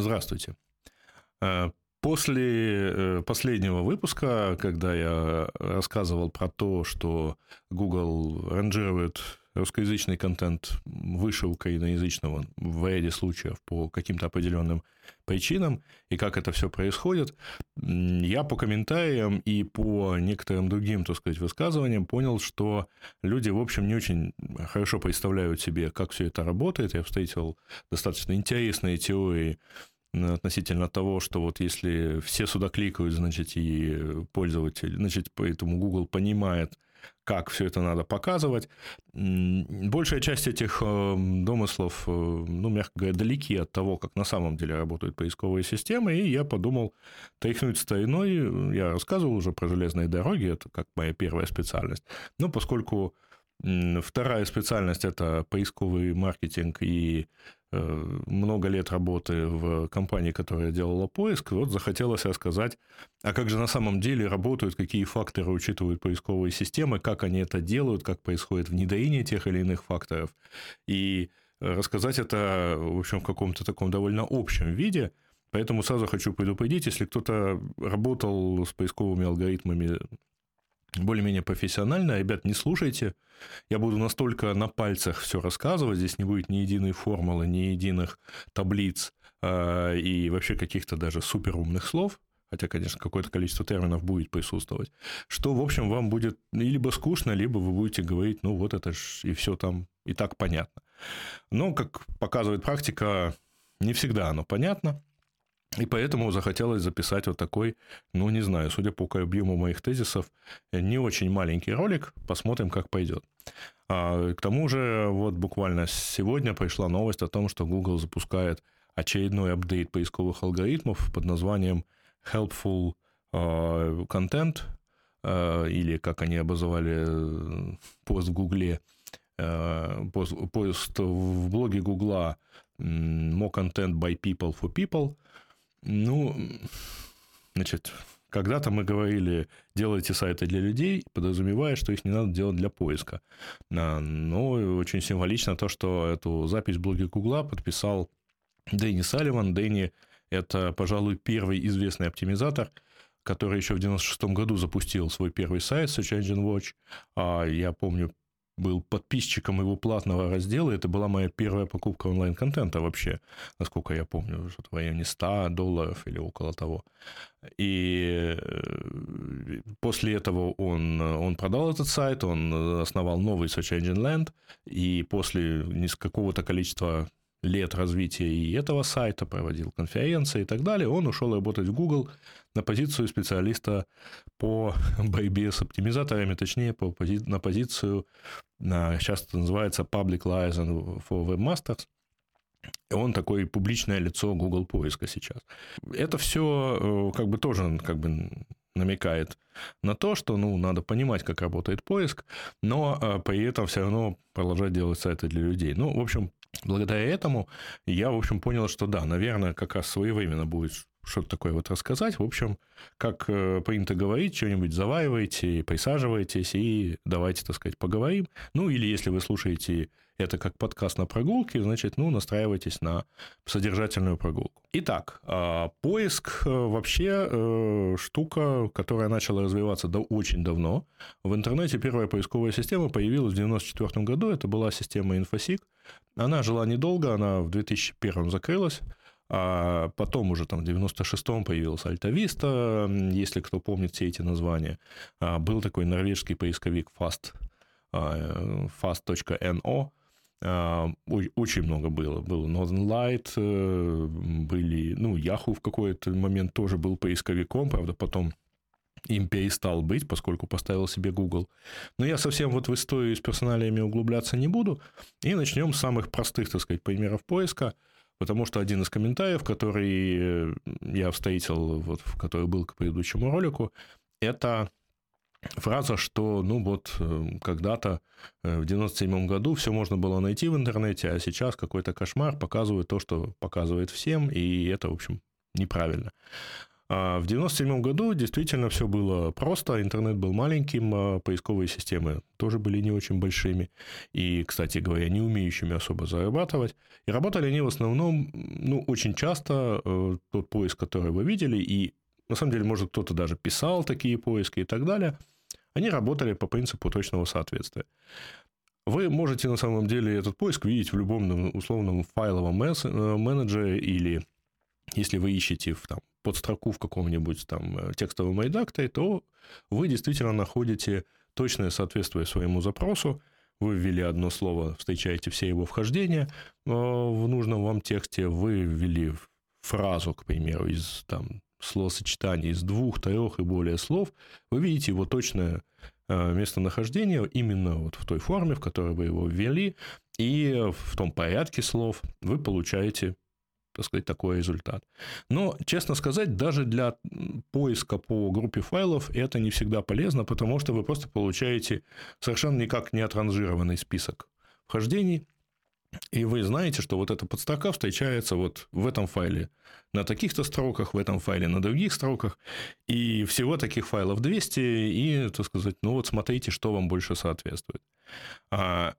Здравствуйте. Э, после э, последнего выпуска, когда я рассказывал про то, что Google ранжирует русскоязычный контент выше украиноязычного в ряде случаев по каким-то определенным причинам, и как это все происходит, я по комментариям и по некоторым другим, так сказать, высказываниям понял, что люди, в общем, не очень хорошо представляют себе, как все это работает. Я встретил достаточно интересные теории относительно того, что вот если все сюда кликают, значит, и пользователь, значит, поэтому Google понимает, как все это надо показывать. Большая часть этих э, домыслов, э, ну, мягко говоря, далеки от того, как на самом деле работают поисковые системы, и я подумал тряхнуть стариной. Я рассказывал уже про железные дороги, это как моя первая специальность. Но поскольку Вторая специальность – это поисковый маркетинг и много лет работы в компании, которая делала поиск. Вот захотелось рассказать, а как же на самом деле работают, какие факторы учитывают поисковые системы, как они это делают, как происходит внедрение тех или иных факторов. И рассказать это, в общем, в каком-то таком довольно общем виде. Поэтому сразу хочу предупредить, если кто-то работал с поисковыми алгоритмами более-менее профессионально. Ребят, не слушайте. Я буду настолько на пальцах все рассказывать. Здесь не будет ни единой формулы, ни единых таблиц э, и вообще каких-то даже суперумных слов. Хотя, конечно, какое-то количество терминов будет присутствовать. Что, в общем, вам будет либо скучно, либо вы будете говорить, ну, вот это ж и все там и так понятно. Но, как показывает практика, не всегда оно понятно. И поэтому захотелось записать вот такой, ну, не знаю, судя по объему моих тезисов, не очень маленький ролик. Посмотрим, как пойдет. А, к тому же, вот буквально сегодня пришла новость о том, что Google запускает очередной апдейт поисковых алгоритмов под названием Helpful а, Content, а, или, как они обозвали пост в Гугле, э, пост, пост в блоге Гугла More Content by People for People – ну, значит, когда-то мы говорили, делайте сайты для людей, подразумевая, что их не надо делать для поиска. А, но очень символично то, что эту запись в блоге Гугла подписал Дэнни Салливан. Дэнни – это, пожалуй, первый известный оптимизатор, который еще в 96 году запустил свой первый сайт Search Engine Watch. А я помню, был подписчиком его платного раздела. Это была моя первая покупка онлайн-контента вообще, насколько я помню, что-то в районе 100 долларов или около того. И э, после этого он, он продал этот сайт, он основал новый Search Engine Land, и после какого-то количества лет развития и этого сайта, проводил конференции и так далее, он ушел работать в Google на позицию специалиста по борьбе с оптимизаторами, точнее, по, на позицию, сейчас это называется Public Liaison for Webmasters, он такое публичное лицо Google поиска сейчас. Это все э, как бы тоже как бы намекает на то, что ну, надо понимать, как работает поиск, но э, при этом все равно продолжать делать сайты для людей. Ну, в общем, благодаря этому я, в общем, понял, что да, наверное, как раз своевременно будет что-то такое вот рассказать. В общем, как э, принято говорить, что-нибудь заваривайте, присаживайтесь и давайте, так сказать, поговорим. Ну, или если вы слушаете это как подкаст на прогулке, значит, ну, настраивайтесь на содержательную прогулку. Итак, а, поиск э, вообще э, штука, которая начала развиваться до очень давно. В интернете первая поисковая система появилась в 1994 году. Это была система InfoSeek. Она жила недолго, она в 2001 закрылась. А потом уже там в 96-м появился Альтависта, если кто помнит все эти названия. А, был такой норвежский поисковик Fast, а, fast.no, а, очень много было. Был Northern Light, э, были, ну, Yahoo в какой-то момент тоже был поисковиком, правда, потом им перестал быть, поскольку поставил себе Google. Но я совсем вот в историю с персоналиями углубляться не буду. И начнем с самых простых, так сказать, примеров поиска. Потому что один из комментариев, который э, я встретил, вот, который был к предыдущему ролику, это фраза, что, ну вот, э, когда-то э, в 97 году все можно было найти в интернете, а сейчас какой-то кошмар показывает то, что показывает всем, и это, в общем, неправильно. А в 97 году действительно все было просто, интернет был маленьким, а поисковые системы тоже были не очень большими и, кстати говоря, не умеющими особо зарабатывать. И работали они в основном, ну, очень часто э, тот поиск, который вы видели, и на самом деле, может, кто-то даже писал такие поиски и так далее, они работали по принципу точного соответствия. Вы можете на самом деле этот поиск видеть в любом условном файловом э, менеджере или если вы ищете в, там, под строку в каком-нибудь там э, текстовом редакторе, то вы действительно находите точное соответствие своему запросу. Вы ввели одно слово, встречаете все его вхождения э, в нужном вам тексте, вы ввели фразу, к примеру, из там, словосочетания из двух, трех и более слов, вы видите его точное Э, местонахождение именно вот в той форме, в которой вы его ввели, и в том порядке слов вы получаете так сказать, такой результат. Но, честно сказать, даже для поиска по группе файлов это не всегда полезно, потому что вы просто получаете совершенно никак не отранжированный список вхождений, и вы знаете, что вот эта подстрока встречается вот в этом файле на таких-то строках, в этом файле на других строках. И всего таких файлов 200. И, так сказать, ну вот смотрите, что вам больше соответствует. А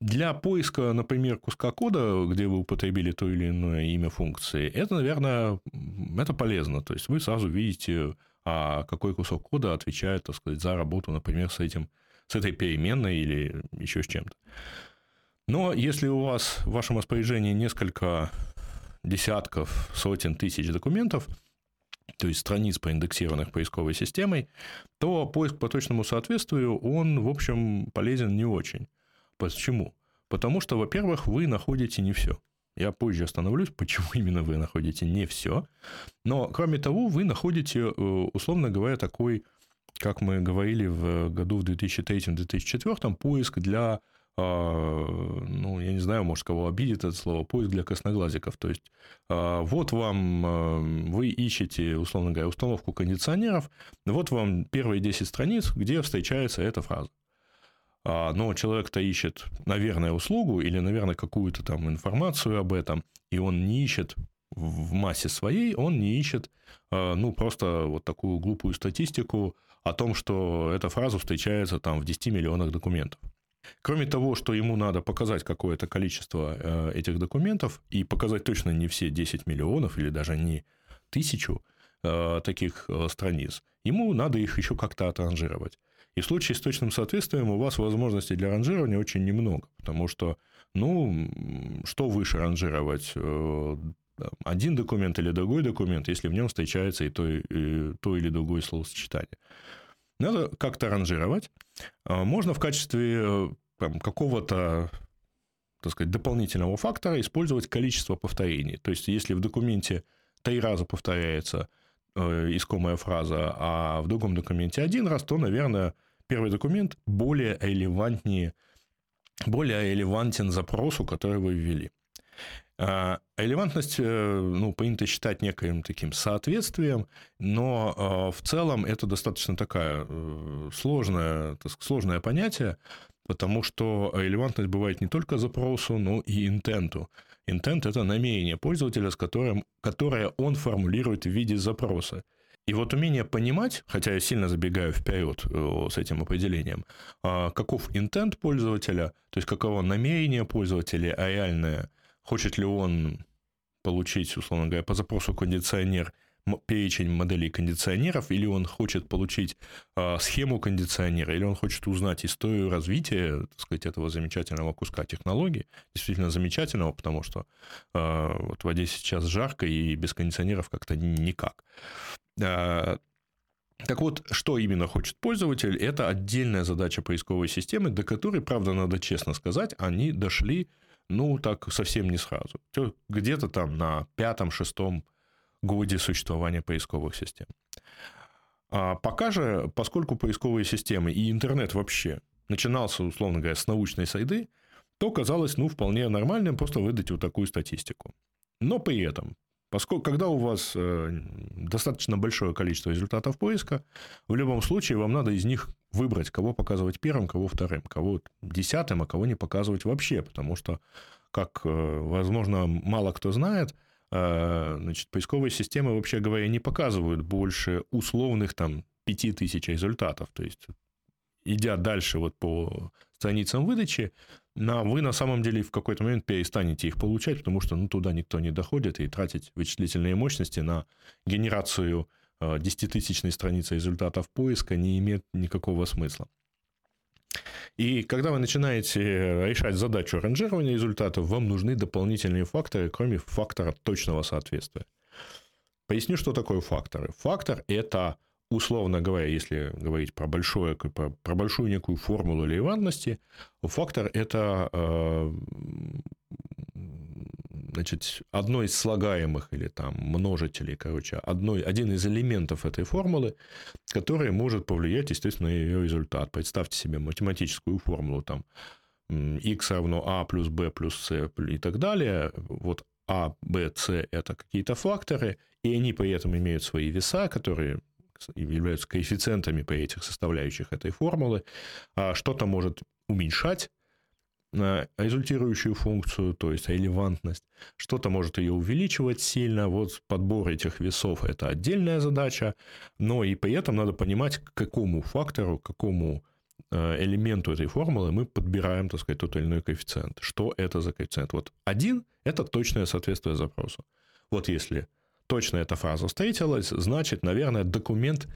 для поиска, например, куска кода, где вы употребили то или иное имя функции, это, наверное, это полезно. То есть вы сразу видите, а какой кусок кода отвечает, так сказать, за работу, например, с этим, с этой переменной или еще с чем-то. Но если у вас в вашем распоряжении несколько десятков, сотен тысяч документов, то есть страниц, проиндексированных поисковой системой, то поиск по точному соответствию, он, в общем, полезен не очень. Почему? Потому что, во-первых, вы находите не все. Я позже остановлюсь, почему именно вы находите не все. Но, кроме того, вы находите, э, условно говоря, такой, как мы говорили в году в 2003-2004, поиск для ну, я не знаю, может, кого обидит это слово, поиск для косноглазиков. То есть, а, вот вам, а, вы ищете, условно говоря, установку кондиционеров, вот вам первые 10 страниц, где встречается эта фраза. Но человек-то ищет, наверное, услугу или, наверное, какую-то там информацию об этом, и он не ищет в массе своей, он не ищет, ну, просто вот такую глупую статистику о том, что эта фраза встречается там в 10 миллионах документов. Кроме того, что ему надо показать какое-то количество э, этих документов и показать точно не все 10 миллионов или даже не тысячу э, таких э, страниц, ему надо их еще как-то отранжировать. И в случае с точным соответствием у вас возможностей для ранжирования очень немного, потому что, ну, что выше ранжировать? Один документ или другой документ, если в нем встречается и то, и то или другое словосочетание. Надо как-то ранжировать. А, можно в качестве э, какого-то так сказать, дополнительного фактора использовать количество повторений. То есть, если в документе три раза повторяется э, искомая фраза, а в другом документе один раз, то, наверное, первый документ более релевантнее, более релевантен запросу, который вы ввели. А э, ну, принято считать неким таким соответствием, но а, в целом это достаточно такая э, сложное, сложное понятие, потому что релевантность бывает не только запросу, но и интенту. Интент – это намерение пользователя, с которым, которое он формулирует в виде запроса. И вот умение понимать, хотя я сильно забегаю вперед э, с этим определением, а, каков интент пользователя, то есть каково намерение пользователя, а реальное – Хочет ли он получить, условно говоря, по запросу кондиционер перечень моделей кондиционеров, или он хочет получить э, схему кондиционера, или он хочет узнать историю развития, так сказать, этого замечательного куска технологии, действительно замечательного, потому что э, вот в Одессе сейчас жарко, и без кондиционеров как-то никак. Э, так вот, что именно хочет пользователь, это отдельная задача поисковой системы, до которой, правда, надо честно сказать, они дошли ну, так совсем не сразу. Где-то там на пятом-шестом годе существования поисковых систем. А пока же, поскольку поисковые системы и интернет вообще начинался, условно говоря, с научной сайды, то казалось, ну, вполне нормальным просто выдать вот такую статистику. Но при этом Поскольку, когда у вас э, достаточно большое количество результатов поиска, в любом случае вам надо из них выбрать, кого показывать первым, кого вторым, кого десятым, а кого не показывать вообще, потому что, как, э, возможно, мало кто знает, значит, поисковые системы, вообще говоря, не показывают больше условных там 5000 результатов. То есть, идя дальше вот по страницам выдачи, на, вы на самом деле в какой-то момент перестанете их получать, потому что ну, туда никто не доходит, и тратить вычислительные мощности на генерацию 10-тысячной страницы результатов поиска не имеет никакого смысла. И когда вы начинаете решать задачу ранжирования результатов, вам нужны дополнительные факторы, кроме фактора точного соответствия. Поясню, что такое факторы. Фактор – это, условно говоря, если говорить про, большое, про, про большую некую формулу релевантности, фактор – это э, значит, одно из слагаемых или там множителей, короче, одной, один из элементов этой формулы, который может повлиять, естественно, на ее результат. Представьте себе математическую формулу, там, x равно a плюс b плюс c и так далее. Вот a, b, c – это какие-то факторы, и они при этом имеют свои веса, которые являются коэффициентами по этих составляющих этой формулы. А что-то может уменьшать результирующую функцию, то есть релевантность. Что-то может ее увеличивать сильно. Вот подбор этих весов – это отдельная задача. Но и при этом надо понимать, к какому фактору, к какому э, элементу этой формулы мы подбираем, так сказать, тот или иной коэффициент. Что это за коэффициент? Вот один – это точное соответствие запросу. Вот если точно эта фраза встретилась, значит, наверное, документ,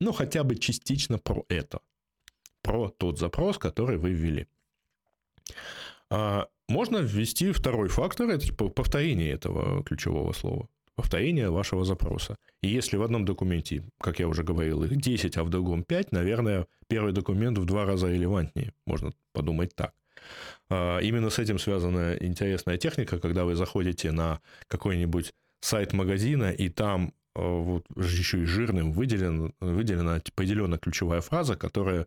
ну, хотя бы частично про это. Про тот запрос, который вы ввели. А можно ввести второй фактор, это типа повторение этого ключевого слова, повторение вашего запроса. И если в одном документе, как я уже говорил, их 10, а в другом 5, наверное, первый документ в два раза релевантнее, можно подумать так. А именно с этим связана интересная техника, когда вы заходите на какой-нибудь сайт магазина, и там а, вот еще и жирным выделен, выделена определенная ключевая фраза, которая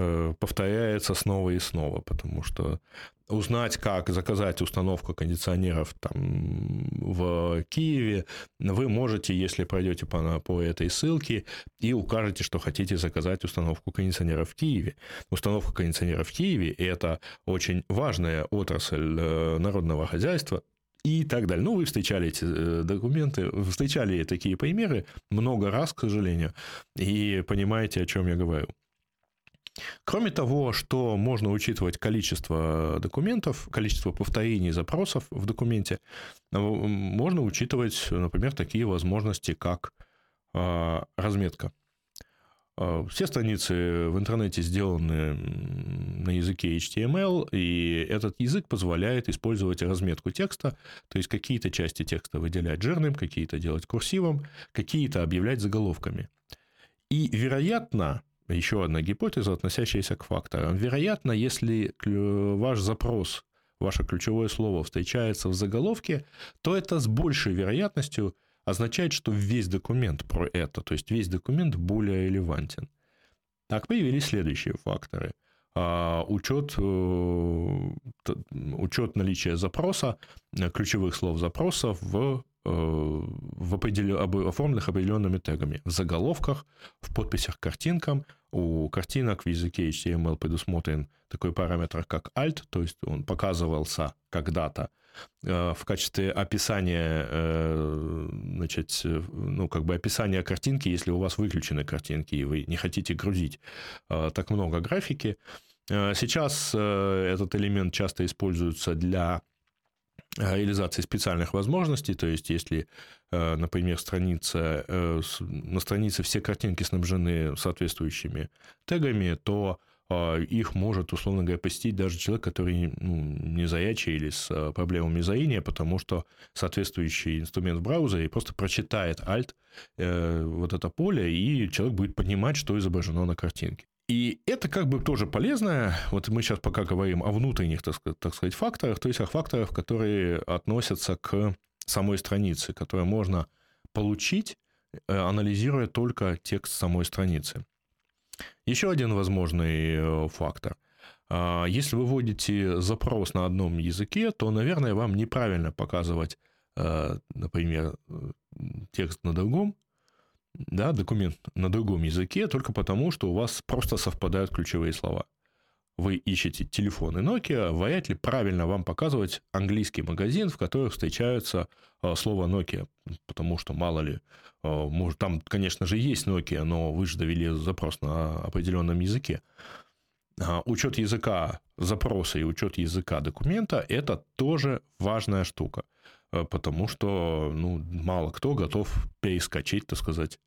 Э, повторяется снова и снова, потому что узнать, как заказать установку кондиционеров там в Киеве, вы можете, если пройдете по, по этой ссылке и укажете, что хотите заказать установку кондиционеров в Киеве. Установка кондиционеров в Киеве – это очень важная отрасль э, народного хозяйства, и так далее. Ну, вы встречали эти э, документы, встречали такие примеры много раз, к сожалению, и понимаете, о чем я говорю. Кроме того, что можно учитывать количество документов, количество повторений запросов в документе, можно учитывать, например, такие возможности, как а, разметка. А, все страницы в интернете сделаны на языке HTML, и этот язык позволяет использовать разметку текста, то есть какие-то части текста выделять жирным, какие-то делать курсивом, какие-то объявлять заголовками. И, вероятно, еще одна гипотеза, относящаяся к факторам. Вероятно, если ваш запрос, ваше ключевое слово встречается в заголовке, то это с большей вероятностью означает, что весь документ про это, то есть весь документ более релевантен. Так появились следующие факторы. А, учет, э, учет наличия запроса, ключевых слов запроса в Э, в определен... оформленных определенными тегами. В заголовках, в подписях к картинкам. У картинок в языке HTML предусмотрен такой параметр, как alt, то есть он показывался когда-то э, в качестве описания, э, значит, ну, как бы описания картинки, если у вас выключены картинки, и вы не хотите грузить так много графики. Сейчас этот элемент часто используется для реализации специальных возможностей, то есть если, э, например, страница, э, на странице все картинки снабжены соответствующими тегами, то э, их может, условно говоря, посетить даже человек, который ну, не зрячий или с проблемами зрения, потому что соответствующий инструмент в браузере просто прочитает Alt вот это поле, и человек будет понимать, что изображено на картинке. И это как бы тоже полезно. Вот мы сейчас пока говорим о внутренних, так сказать, так сказать факторах, то есть о факторах, которые относятся к самой странице, которые можно получить, э, анализируя только текст самой страницы. Еще один возможный э, фактор. А, если вы вводите запрос на одном языке, то, наверное, вам неправильно показывать, э, например, текст на другом, да, документ на другом языке только потому, что у вас просто совпадают ключевые слова. Вы ищете телефоны Nokia, вряд ли правильно вам показывать английский магазин, в котором встречается э, слово Nokia, потому что мало ли, э, может, там, конечно же, есть Nokia, но вы же довели запрос на определенном языке. А, учет языка запроса и учет языка документа – это тоже важная штука, потому что ну, мало кто готов перескочить, так сказать,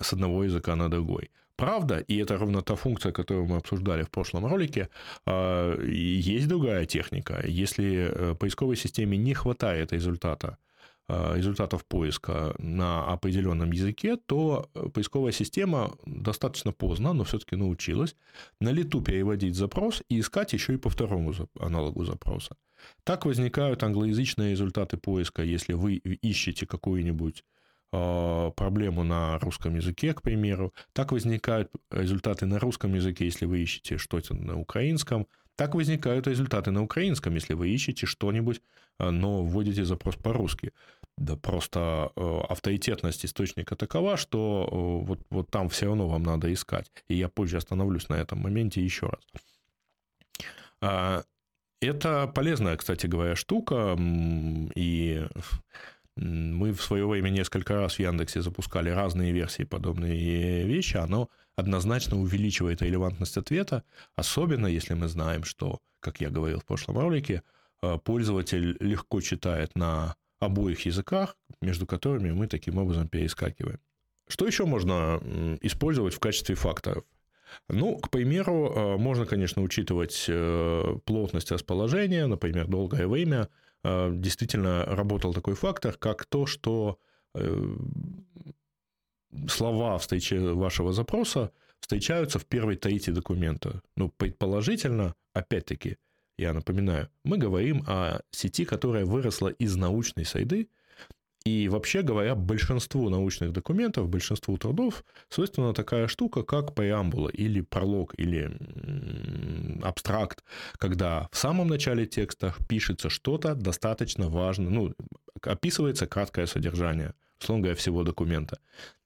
с одного языка на другой. Правда, и это ровно та функция, которую мы обсуждали в прошлом ролике, а, есть другая техника. Если э, поисковой системе не хватает результата, а, результатов поиска на определенном языке, то э, поисковая система достаточно поздно, но все-таки научилась на лету переводить запрос и искать еще и по второму аналогу запроса. Так возникают англоязычные результаты поиска, если вы ищете какую-нибудь проблему на русском языке, к примеру. Так возникают результаты на русском языке, если вы ищете что-то на украинском. Так возникают результаты на украинском, если вы ищете что-нибудь, а, но вводите запрос по-русски. Да просто э, авторитетность источника такова, что э, вот, вот там все равно вам надо искать. И я позже остановлюсь на этом моменте еще раз. А, это полезная, кстати говоря, штука, и мы в свое время несколько раз в Яндексе запускали разные версии подобные вещи. Оно однозначно увеличивает релевантность ответа, особенно если мы знаем, что, как я говорил в прошлом ролике, э, пользователь легко читает на обоих языках, между которыми мы таким образом перескакиваем. Что еще можно использовать в качестве факторов? Ну, к примеру, э, можно, конечно, учитывать э, плотность расположения, например, долгое время – действительно работал такой фактор, как то, что э, слова встречи вашего запроса встречаются в первой трети документа. Ну, предположительно, опять-таки, я напоминаю, мы говорим о сети, которая выросла из научной среды, и вообще говоря, большинству научных документов, большинству трудов свойственна такая штука, как преамбула или пролог, или абстракт, когда в самом начале текста пишется что-то достаточно важное, ну, описывается краткое содержание, условно говоря, всего документа.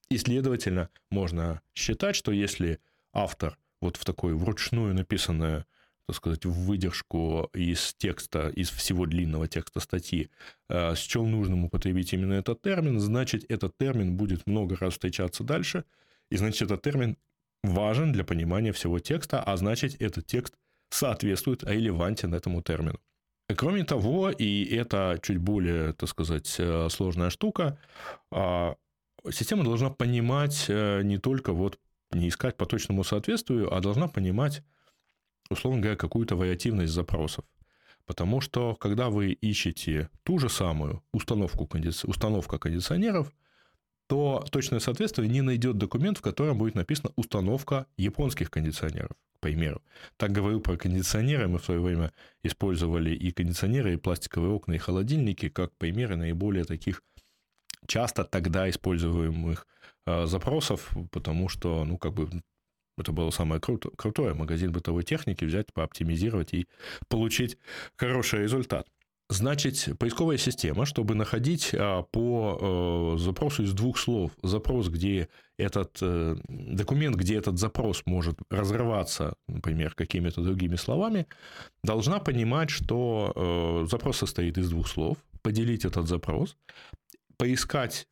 И, следовательно, можно считать, что если автор вот в такой вручную написанное так сказать, в выдержку из текста, из всего длинного текста статьи, э, счел нужным употребить именно этот термин, значит, этот термин будет много раз встречаться дальше, и значит, этот термин важен для понимания всего текста, а значит, этот текст соответствует, релевантен этому термину. Кроме того, и это чуть более, так сказать, э, сложная штука, а, система должна понимать э, не только вот не искать по точному соответствию, а должна понимать условно говоря, какую-то вариативность запросов. Потому что, когда вы ищете ту же самую установку, кондиci... установка кондиционеров, то точное соответствие не найдет документ, в котором будет написано установка японских кондиционеров, к примеру. Так говорю про кондиционеры. Мы в свое время использовали и кондиционеры, и пластиковые окна, и холодильники как примеры наиболее таких часто тогда используемых э, запросов, потому что, ну, как бы это было самое круто, крутое. Магазин бытовой техники взять, пооптимизировать и получить хороший результат. Значит, поисковая система, чтобы находить а, по э, запросу из двух слов запрос, где этот э, документ, где этот запрос может разрываться, например, какими-то другими словами, должна понимать, что э, запрос состоит из двух слов, поделить этот запрос, поискать,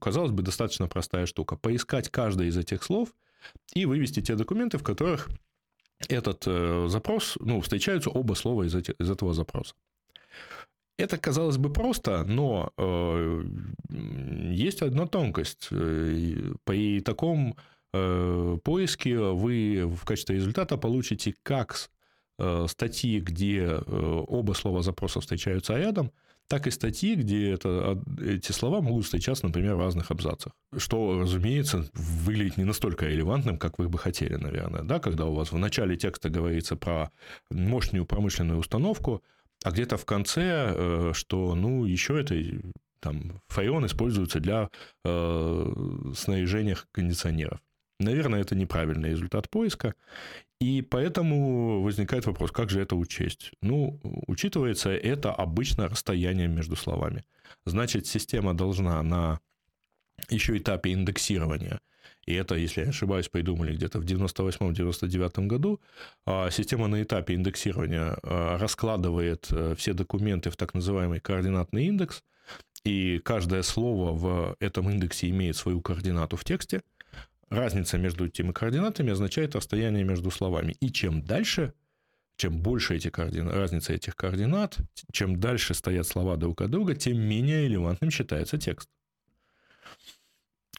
казалось бы, достаточно простая штука, поискать каждое из этих слов – и вывести те документы, в которых этот э, запрос, ну, встречаются оба слова из, эти, из этого запроса. Это, казалось бы, просто, но э, есть одна тонкость. Э, при таком э, поиске вы в качестве результата получите как э, статьи, где э, оба слова запроса встречаются рядом, так и статьи, где это, эти слова могут встречаться, например, в разных абзацах. Что, разумеется, выглядит не настолько релевантным, как вы бы хотели, наверное, да, когда у вас в начале текста говорится про мощную промышленную установку, а где-то в конце, э, что, ну, еще это там фарион используется для э, снаряжения кондиционеров. Наверное, это неправильный результат поиска. И поэтому возникает вопрос, как же это учесть? Ну, учитывается это обычно расстояние между словами. Значит, система должна на еще этапе индексирования и это, если я не ошибаюсь, придумали где-то в 98-99 году, а, система на этапе индексирования а, раскладывает э, все документы в так называемый координатный индекс, и каждое слово в этом индексе имеет свою координату в тексте. Разница между этими координатами означает расстояние между словами. И чем дальше, чем больше эти координат, разница этих координат, чем дальше стоят слова друг от друга, тем менее релевантным считается текст.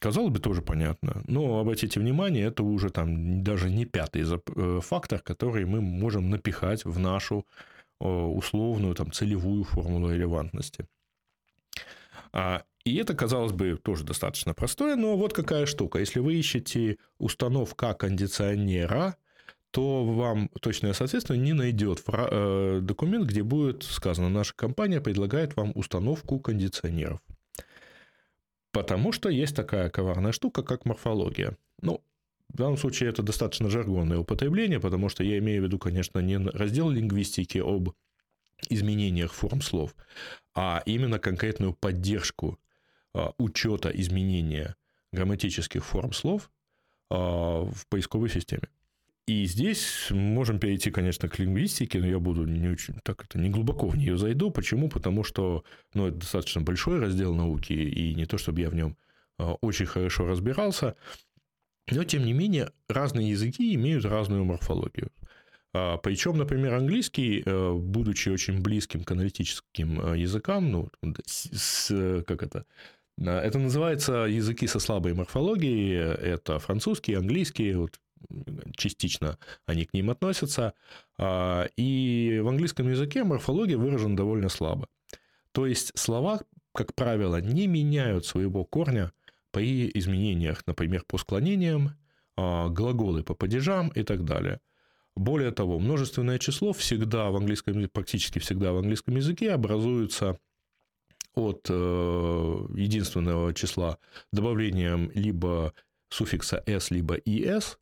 Казалось бы, тоже понятно. Но обратите внимание, это уже там даже не пятый э, фактор, который мы можем напихать в нашу условную там, целевую формулу релевантности. А, и это, казалось бы, тоже достаточно простое, но вот какая штука. Если вы ищете установка кондиционера, то вам точное соответствие не найдет э, документ, где будет сказано, наша компания предлагает вам установку кондиционеров. Потому что есть такая коварная штука, как морфология. Ну, в данном случае это достаточно жаргонное употребление, потому что я имею в виду, конечно, не раздел лингвистики об изменениях форм слов, а именно конкретную поддержку а, учета изменения грамматических форм слов а, в поисковой системе. И здесь можем перейти, конечно, к лингвистике, но я буду не очень, так это, не глубоко в нее зайду. Почему? Потому что, ну, это достаточно большой раздел науки, и не то, чтобы я в нем а, очень хорошо разбирался, но, тем не менее, разные языки имеют разную морфологию. А, Причем, например, английский, э, будучи очень близким к аналитическим э, языкам, ну, с, как это, это называется языки со слабой морфологией, это французский, английский, вот частично они к ним относятся. А, и в английском языке морфология выражена довольно слабо. То есть слова, как правило, не меняют своего корня при изменениях, например, по склонениям, а, глаголы по падежам и так далее. Более того, множественное число всегда в английском, практически всегда в английском языке образуется от э, единственного числа добавлением либо суффикса s, либо es,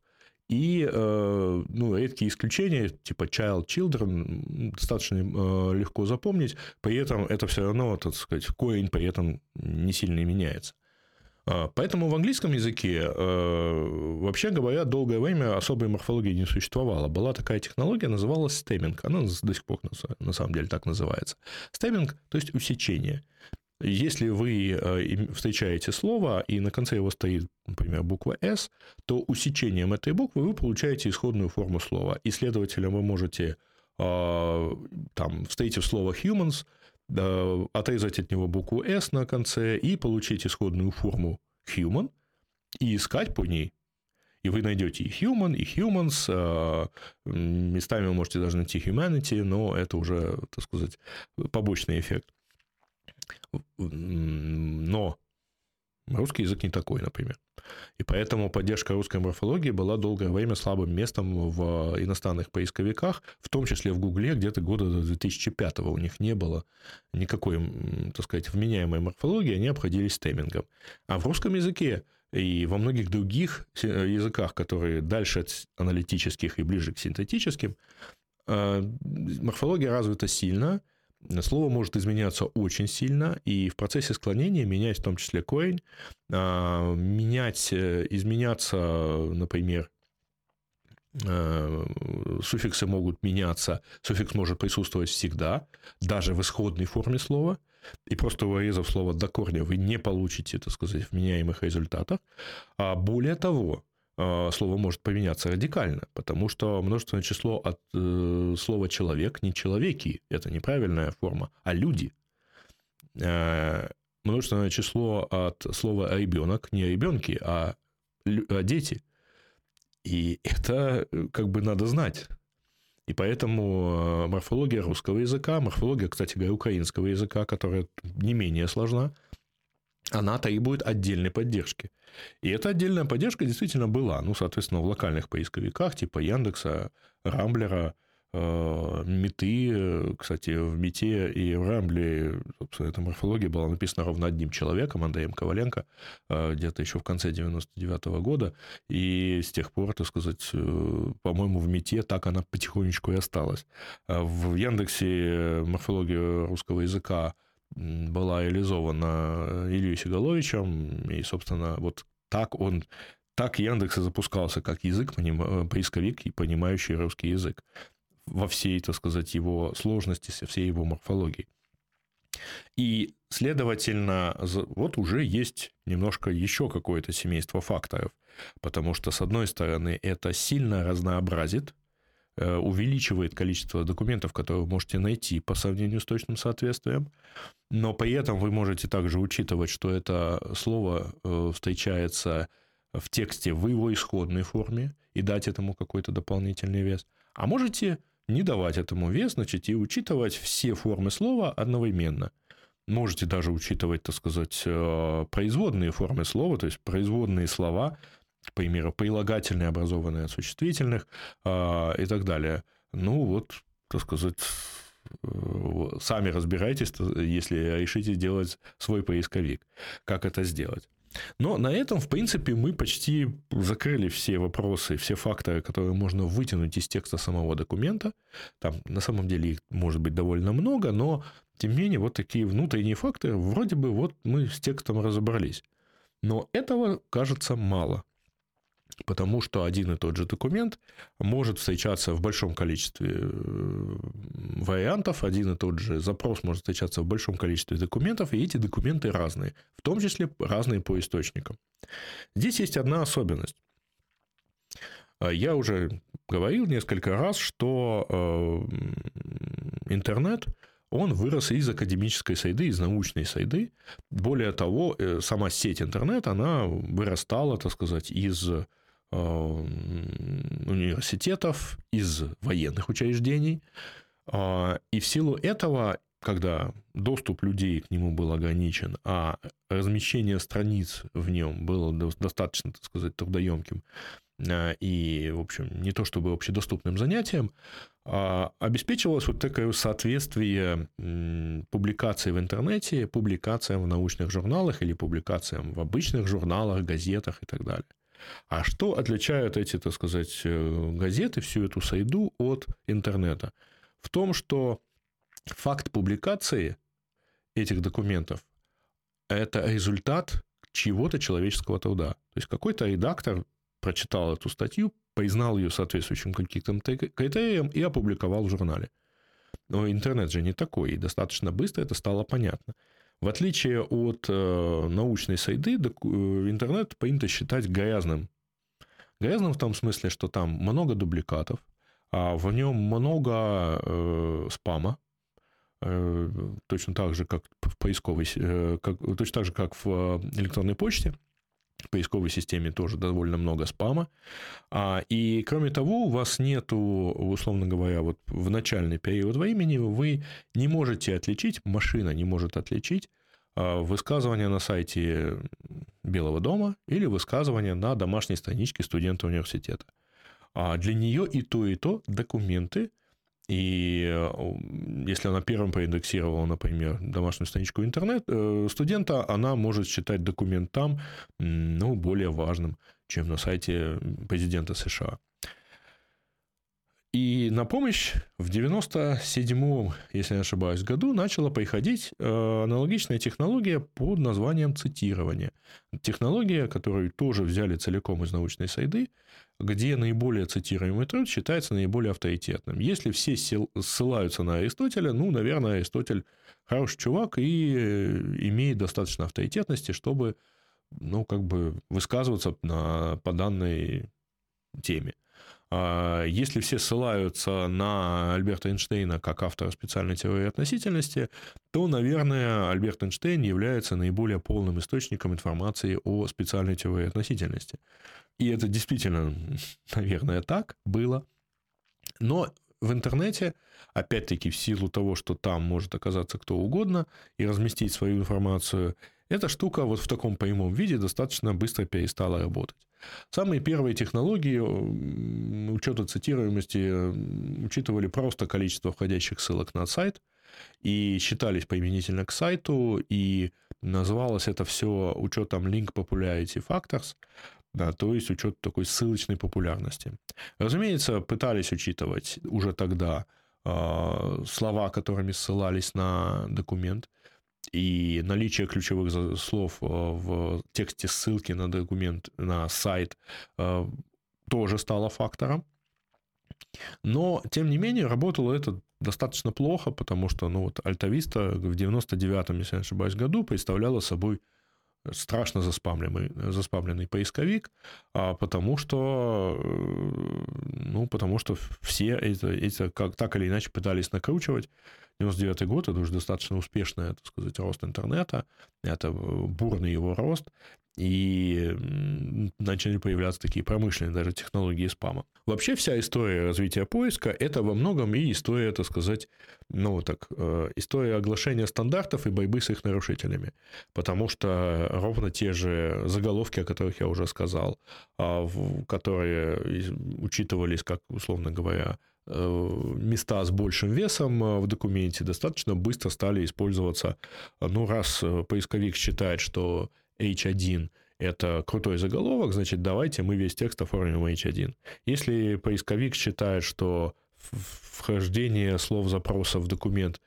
и э, ну, редкие исключения, типа child, children, достаточно э, легко запомнить, при этом это все равно, так сказать, корень при этом не сильно меняется. А, поэтому в английском языке, э, вообще говоря, долгое время особой морфологии не существовало. Была такая технология, называлась стеминг. Она до сих пор на самом деле так называется. Стеминг, то есть усечение. Если вы э, встречаете слово, и на конце его стоит, например, буква S, то усечением этой буквы вы получаете исходную форму слова. И, следовательно, вы можете, э, там, встретив слово humans, отрезать от него букву S на конце и получить исходную форму human и искать по ней. И вы найдете и human, и humans, э, местами вы можете даже найти humanity, но это уже, так сказать, побочный эффект. Но русский язык не такой, например. И поэтому поддержка русской морфологии была долгое время слабым местом в иностранных поисковиках, в том числе в Гугле, где-то года до 2005 у них не было никакой, так сказать, вменяемой морфологии, они обходились стемингом. А в русском языке и во многих других языках, которые дальше от аналитических и ближе к синтетическим, э, морфология развита сильно, Слово может изменяться очень сильно, и в процессе склонения менять в том числе корень, а, менять, э, изменяться, например, э, суффиксы могут меняться, суффикс может присутствовать всегда, даже в исходной форме слова, и просто вырезав слово до корня вы не получите, так сказать, вменяемых результатов. А более того, слово может поменяться радикально, потому что множественное число от э, слова человек не человеки, это неправильная форма, а люди. Э, множественное число от слова ребенок не ребенки, а, а дети. И это э, как бы надо знать. И поэтому э, морфология русского языка, морфология, кстати говоря, украинского языка, которая не менее сложна, она требует отдельной поддержки. И эта отдельная поддержка действительно была. Ну, соответственно, в локальных поисковиках типа Яндекса, Рамблера, э, Меты, кстати, в Мете и в Рамбле, собственно, эта морфология была написана ровно одним человеком, Андреем Коваленко, э, где-то еще в конце 99 -го года, и с тех пор, так сказать, э, по-моему, в Мете так она потихонечку и осталась. А в Яндексе морфология русского языка была реализована Ильей Сигаловичем, и, собственно, вот так он Так Яндекс и запускался как язык, э, поисковик и понимающий русский язык во всей, так сказать, его сложности, со всей его морфологии. И, следовательно, вот уже есть немножко еще какое-то семейство факторов, потому что, с одной стороны, это сильно разнообразит, э, увеличивает количество документов, которые вы можете найти по сравнению с точным соответствием, но при этом вы можете также учитывать, что это слово э, встречается в тексте в его исходной форме и дать этому какой-то дополнительный вес. А можете не давать этому вес, значит, и учитывать все формы слова одновременно. Можете даже учитывать, так сказать, э, производные формы слова, то есть производные слова, к прилагательные, образованные от существительных э, и так далее. Ну, вот, так сказать, э, сами разбирайтесь, если решите сделать свой поисковик. Как это сделать? Но на этом, в принципе, мы почти закрыли все вопросы, все факторы, которые можно вытянуть из текста самого документа. Там на самом деле их может быть довольно много, но тем не менее вот такие внутренние факторы, вроде бы вот мы с текстом разобрались. Но этого кажется мало потому что один и тот же документ может встречаться в большом количестве э, вариантов, один и тот же запрос может встречаться в большом количестве документов, и эти документы разные, в том числе разные по источникам. Здесь есть одна особенность. А, я уже говорил несколько раз, что э, интернет он вырос из академической сайды, из научной сайды. Более того, э, сама сеть интернет, она вырастала, так сказать, из университетов, из военных учреждений. А, и в силу этого, когда доступ людей к нему был ограничен, а размещение страниц в нем было достаточно, так сказать, трудоемким а, и, в общем, не то чтобы общедоступным занятием, а, обеспечивалось вот такое соответствие публикации в интернете публикациям в научных журналах или публикациям в обычных журналах, газетах и так далее. А что отличает эти, так сказать, э, газеты, всю эту сайду от интернета? В том, что факт публикации этих документов – это результат чего-то человеческого труда. То есть какой-то редактор прочитал эту статью, признал ее соответствующим каким-то критериям и опубликовал в журнале. Но интернет же не такой, и достаточно быстро это стало понятно. В отличие от э, научной сайды, э, интернет принято считать грязным. Грязным в том смысле, что там много дубликатов, а в нем много э, спама, э, точно так же, как в поисковой, э, как, точно так же, как в э, электронной почте поисковой системе тоже довольно много спама. А, и кроме того, у вас нету, условно говоря, вот в начальный период времени вы не можете отличить, машина не может отличить а, высказывание на сайте Белого дома или высказывание на домашней страничке студента университета. А для нее и то, и то документы, и э, если она первым проиндексировала, например, домашнюю страничку интернет э, студента, она может считать документ там ну, более важным, чем на сайте президента США. И на помощь в 97-м, если не ошибаюсь, году начала приходить э, аналогичная технология под названием цитирование. Технология, которую тоже взяли целиком из научной сайды, где наиболее цитируемый труд считается наиболее авторитетным. Если все ссылаются на Аристотеля, ну, наверное, Аристотель хороший чувак и э, имеет достаточно авторитетности, чтобы, ну, как бы высказываться на, по данной теме. А если все ссылаются на Альберта Эйнштейна как автора специальной теории относительности, то, наверное, Альберт Эйнштейн является наиболее полным источником информации о специальной теории относительности. И это действительно, наверное, так было. Но в интернете, опять-таки, в силу того, что там может оказаться кто угодно и разместить свою информацию, эта штука вот в таком прямом виде достаточно быстро перестала работать. Самые первые технологии учета цитируемости учитывали просто количество входящих ссылок на сайт и считались применительно к сайту, и называлось это все учетом Link Popularity Factors – да, то есть учет такой ссылочной популярности. Разумеется, пытались учитывать уже тогда э, слова, которыми ссылались на документ, и наличие ключевых слов в тексте ссылки на документ, на сайт тоже стало фактором. Но, тем не менее, работало это достаточно плохо, потому что, ну, вот Альтависта в 99-м, если я не ошибаюсь, году представляла собой страшно заспамленный, заспамленный поисковик, а потому что, э, ну, потому что все это, это как, так или иначе пытались накручивать. 99 год, это уже достаточно успешный, так сказать, рост интернета, это бурный его рост, и начали появляться такие промышленные даже технологии спама. Вообще вся история развития поиска – это во многом и история, так сказать, ну так, э, история оглашения стандартов и борьбы с их нарушителями. Потому что ровно те же заголовки, о которых я уже сказал, а, которые учитывались как, условно говоря, э, места с большим весом э, в документе достаточно быстро стали использоваться. Ну, раз поисковик считает, что H1 это крутой заголовок, значит, давайте мы весь текст оформим H1. Если поисковик считает, что вхождение слов запроса в документ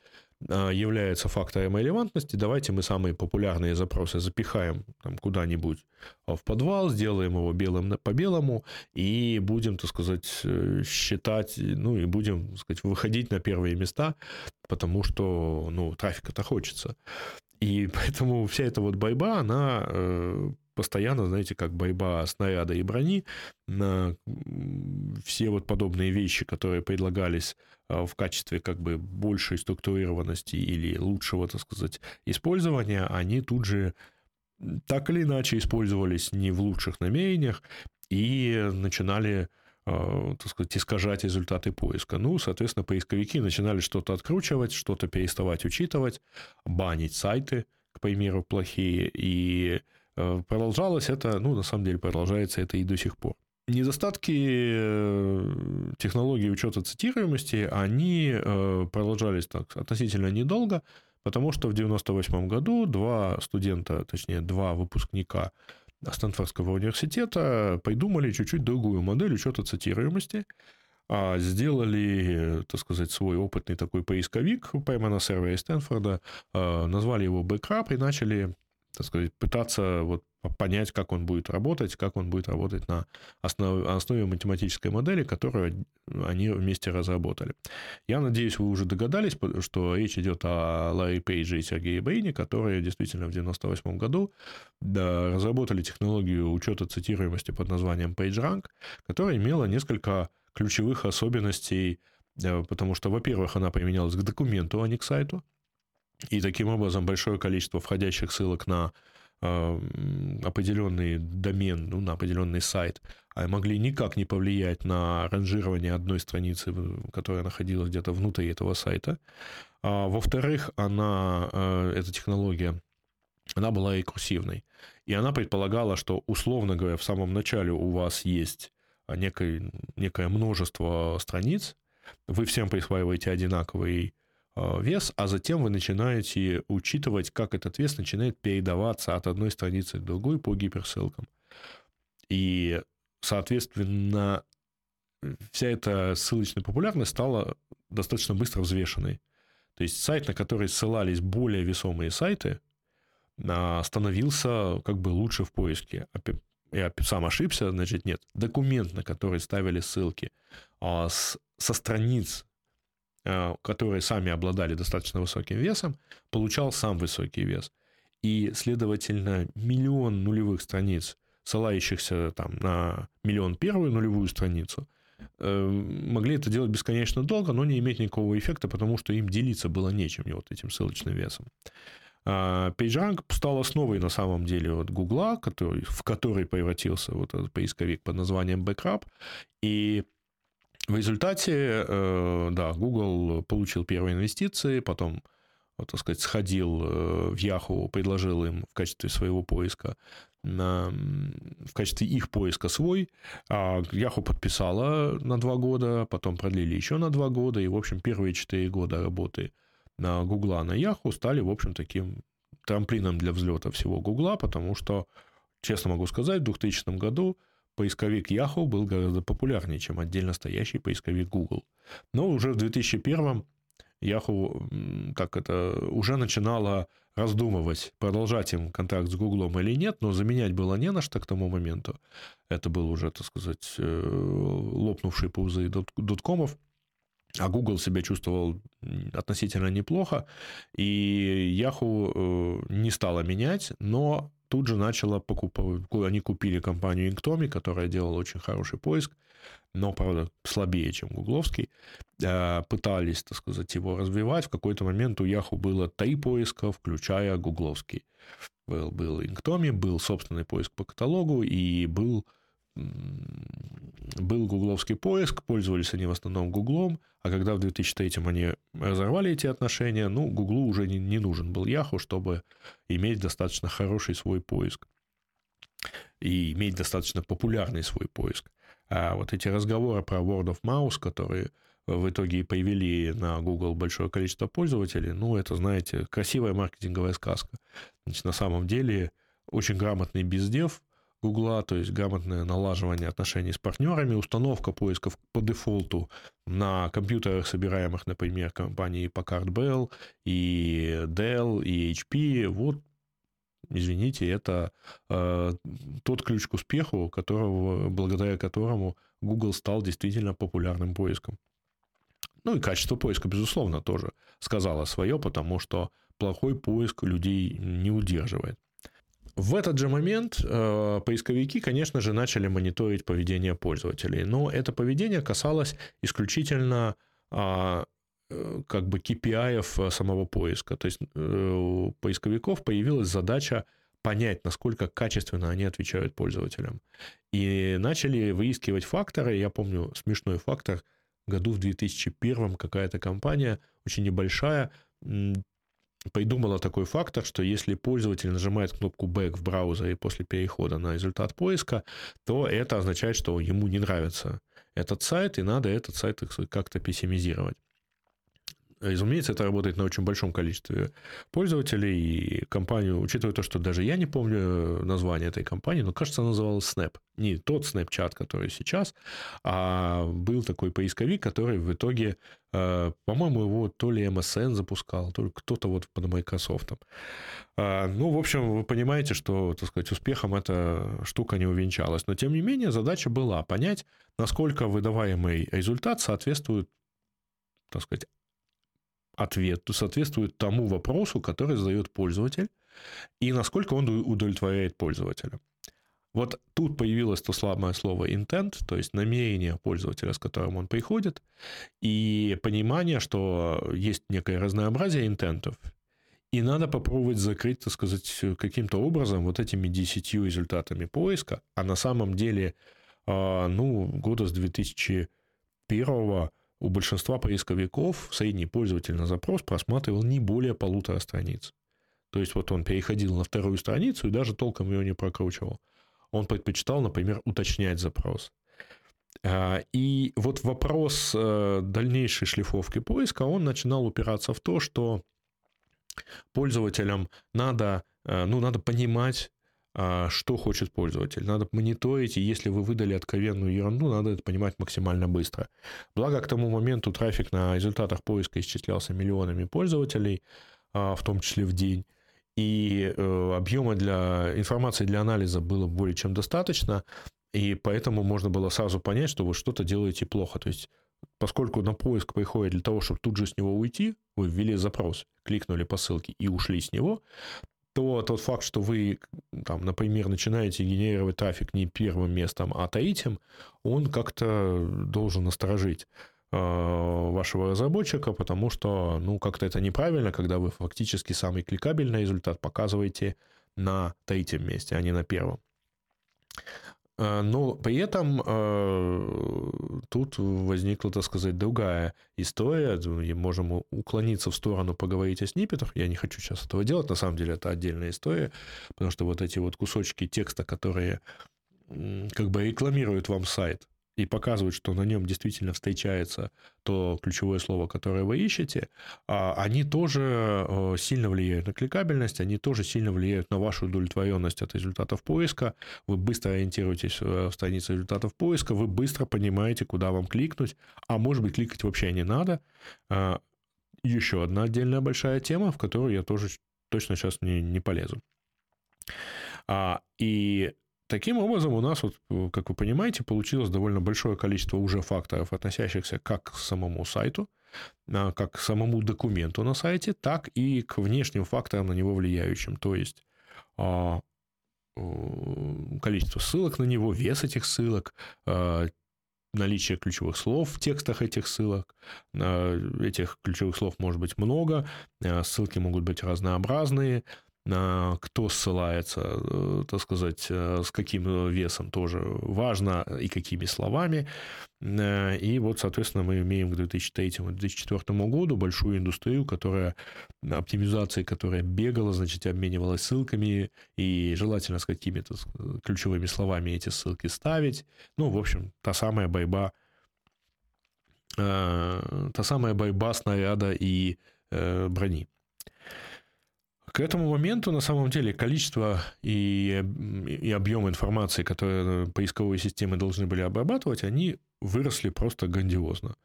а, является фактором релевантности, давайте мы самые популярные запросы запихаем там, куда-нибудь в подвал, сделаем его белым по белому и будем, так сказать, э, считать, ну и будем, так сказать, выходить на первые места, потому что, ну, трафика-то хочется. И поэтому вся эта вот борьба, она э, постоянно, знаете, как борьба снаряда и брони на все вот подобные вещи, которые предлагались э, в качестве как бы большей структурированности или лучшего, так сказать, использования, они тут же так или иначе использовались не в лучших намерениях и начинали так сказать, искажать результаты поиска. Ну, соответственно, поисковики начинали что-то откручивать, что-то переставать учитывать, банить сайты, к примеру, плохие. И э, продолжалось это, ну, на самом деле, продолжается это и до сих пор. Недостатки э, технологии учета цитируемости, они продолжались так относительно недолго, потому что в 1998 году два студента, точнее, два выпускника Стэнфордского университета придумали чуть-чуть другую модель учета цитируемости, а сделали, так сказать, свой опытный такой поисковик прямо на сервере Стэнфорда, а, назвали его Backup и начали, так сказать, пытаться вот понять, как он будет работать, как он будет работать на основе, основе математической модели, которую они вместе разработали. Я надеюсь, вы уже догадались, что речь идет о Ларри Пейдже и Сергее Брейне, которые действительно в 1998 году да, разработали технологию учета цитируемости под названием PageRank, которая имела несколько ключевых особенностей, потому что, во-первых, она применялась к документу, а не к сайту, и таким образом большое количество входящих ссылок на определенный домен, ну, на определенный сайт, а могли никак не повлиять на ранжирование одной страницы, которая находилась где-то внутри этого сайта. А, во-вторых, она, э, эта технология, она была рекурсивной. И она предполагала, что, условно говоря, в самом начале у вас есть некое, некое множество страниц, вы всем присваиваете одинаковый вес, а затем вы начинаете учитывать, как этот вес начинает передаваться от одной страницы к другой по гиперссылкам. И, соответственно, вся эта ссылочная популярность стала достаточно быстро взвешенной. То есть сайт, на который ссылались более весомые сайты, а, становился как бы лучше в поиске. Я сам ошибся, значит, нет. Документ, на который ставили ссылки а, со страниц Э, которые сами обладали достаточно высоким весом, получал сам высокий вес. И, следовательно, миллион нулевых страниц, ссылающихся там, на миллион первую нулевую страницу, э, могли это делать бесконечно долго, но не иметь никакого эффекта, потому что им делиться было нечем, вот этим ссылочным весом. А, PageRank стал основой на самом деле вот Гугла, который, в который превратился вот этот поисковик под названием Backup, и в результате, э, да, Google получил первые инвестиции, потом, вот, так сказать, сходил э, в Yahoo, предложил им в качестве своего поиска, в качестве их поиска свой, а Yahoo подписала на два года, потом продлили еще на два года, и, в общем, первые четыре года работы на Гугла на Yahoo стали, в общем, таким трамплином для взлета всего Гугла, потому что, честно могу сказать, в 2000 году поисковик Yahoo был гораздо популярнее, чем отдельно стоящий поисковик Google. Но уже в 2001 Yahoo так это уже начинала раздумывать, продолжать им контракт с Гуглом или нет, но заменять было не на что к тому моменту. Это был уже, так сказать, э, лопнувший пузы доткомов. А Google себя чувствовал относительно неплохо, и Yahoo э, не стала менять, но тут же начала покупать, они купили компанию Inktomi, которая делала очень хороший поиск, но, правда, слабее, чем гугловский, э, пытались, так сказать, его развивать. В какой-то момент у Yahoo было три поиска, включая гугловский. Был, был Inktomi, был собственный поиск по каталогу и был был гугловский поиск, пользовались они в основном гуглом, а когда в 2003 они разорвали эти отношения, ну, гуглу уже не, не нужен был Яху, чтобы иметь достаточно хороший свой поиск и иметь достаточно популярный свой поиск. А вот эти разговоры про Word of Mouse, которые в итоге и привели на Google большое количество пользователей, ну, это, знаете, красивая маркетинговая сказка. Значит, на самом деле очень грамотный бездев – Гугла, то есть грамотное налаживание отношений с партнерами, установка поисков по дефолту на компьютерах, собираемых, например, компанией Packard Bell и Dell и HP. Вот, извините, это э, тот ключ к успеху, которого, благодаря которому Google стал действительно популярным поиском. Ну и качество поиска, безусловно, тоже сказала свое, потому что плохой поиск людей не удерживает. В этот же момент э, поисковики, конечно же, начали мониторить поведение пользователей, но это поведение касалось исключительно а, э, как бы KPI самого поиска. То есть э, у поисковиков появилась задача понять, насколько качественно они отвечают пользователям. И начали выискивать факторы. Я помню смешной фактор. Году в 2001 какая-то компания, очень небольшая, придумала такой фактор, что если пользователь нажимает кнопку Back в браузере после перехода на результат поиска, то это означает, что ему не нравится этот сайт, и надо этот сайт как-то пессимизировать. Разумеется, это работает на очень большом количестве пользователей, и компанию, учитывая то, что даже я не помню название этой компании, но, кажется, она называлась Snap. Не тот Snapchat, который сейчас, а был такой поисковик, который в итоге, э, по-моему, его то ли MSN запускал, то ли кто-то вот под Microsoft. Ну, в общем, вы понимаете, что, так сказать, успехом эта штука не увенчалась. Но, тем не менее, задача была понять, насколько выдаваемый результат соответствует так сказать, ответ соответствует тому вопросу, который задает пользователь, и насколько он удовлетворяет пользователя. Вот тут появилось то слабое слово intent, то есть намерение пользователя, с которым он приходит, и понимание, что есть некое разнообразие интентов, и надо попробовать закрыть, так сказать, каким-то образом вот этими 10 результатами поиска, а на самом деле, а, ну, года с 2001 у большинства поисковиков средний пользователь на запрос просматривал не более полутора страниц. То есть вот он переходил на вторую страницу и даже толком ее не прокручивал. Он предпочитал, например, уточнять запрос. А, и вот вопрос э, дальнейшей шлифовки поиска, он начинал упираться в то, что пользователям надо, э, ну, надо понимать, что хочет пользователь. Надо мониторить, и если вы выдали откровенную ерунду, надо это понимать максимально быстро. Благо, к тому моменту трафик на результатах поиска исчислялся миллионами пользователей, а, в том числе в день, и э, объема для информации для анализа было более чем достаточно, и поэтому можно было сразу понять, что вы что-то делаете плохо. То есть поскольку на поиск приходит для того, чтобы тут же с него уйти, вы ввели запрос, кликнули по ссылке и ушли с него, то тот факт, что вы, там, например, начинаете генерировать трафик не первым местом, а третьим, он как-то должен насторожить э, вашего разработчика, потому что, ну, как-то это неправильно, когда вы фактически самый кликабельный результат показываете на третьем месте, а не на первом. Э, но при этом э, тут возникла, так сказать, другая история. И можем уклониться в сторону, поговорить о сниппетах. Я не хочу сейчас этого делать. На самом деле это отдельная история, потому что вот эти вот кусочки текста, которые как бы рекламируют вам сайт, и показывают, что на нем действительно встречается то ключевое слово, которое вы ищете, а они тоже э, сильно влияют на кликабельность, они тоже сильно влияют на вашу удовлетворенность от результатов поиска. Вы быстро ориентируетесь в странице результатов поиска, вы быстро понимаете, куда вам кликнуть, а может быть кликать вообще не надо. А, еще одна отдельная большая тема, в которую я тоже точно сейчас не, не полезу. А, и таким образом у нас, вот, как вы понимаете, получилось довольно большое количество уже факторов, относящихся как к самому сайту, а, как к самому документу на сайте, так и к внешним факторам на него влияющим. То есть а, количество ссылок на него, вес этих ссылок, а, наличие ключевых слов в текстах этих ссылок. Этих ключевых слов может быть много, ссылки могут быть разнообразные, кто ссылается, э, так сказать, э, с каким весом тоже важно и какими словами. Э, и вот, соответственно, мы имеем к 2003-2004 году большую индустрию, которая оптимизацией, которая бегала, значит, обменивалась ссылками и желательно с какими-то ключевыми словами эти ссылки ставить. Ну, в общем, та самая борьба, та самая борьба снаряда и брони. К этому моменту, на самом деле, количество и, и объем информации, которые поисковые системы должны были обрабатывать, они выросли просто грандиозно.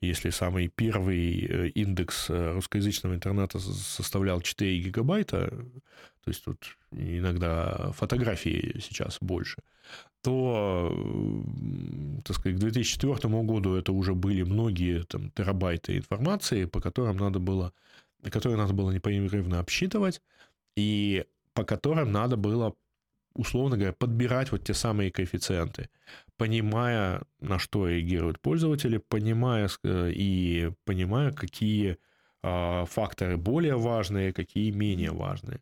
Если самый первый э, индекс э, русскоязычного интернета составлял 4 гигабайта, то есть тут иногда фотографии сейчас больше, то, так сказать, к 2004 году это уже были многие там, терабайты информации, по которым надо было которые надо было непрерывно обсчитывать, и по которым надо было, условно говоря, подбирать вот те самые коэффициенты, понимая, на что реагируют пользователи, понимая э, и понимая, какие а, факторы более важные, какие менее важные.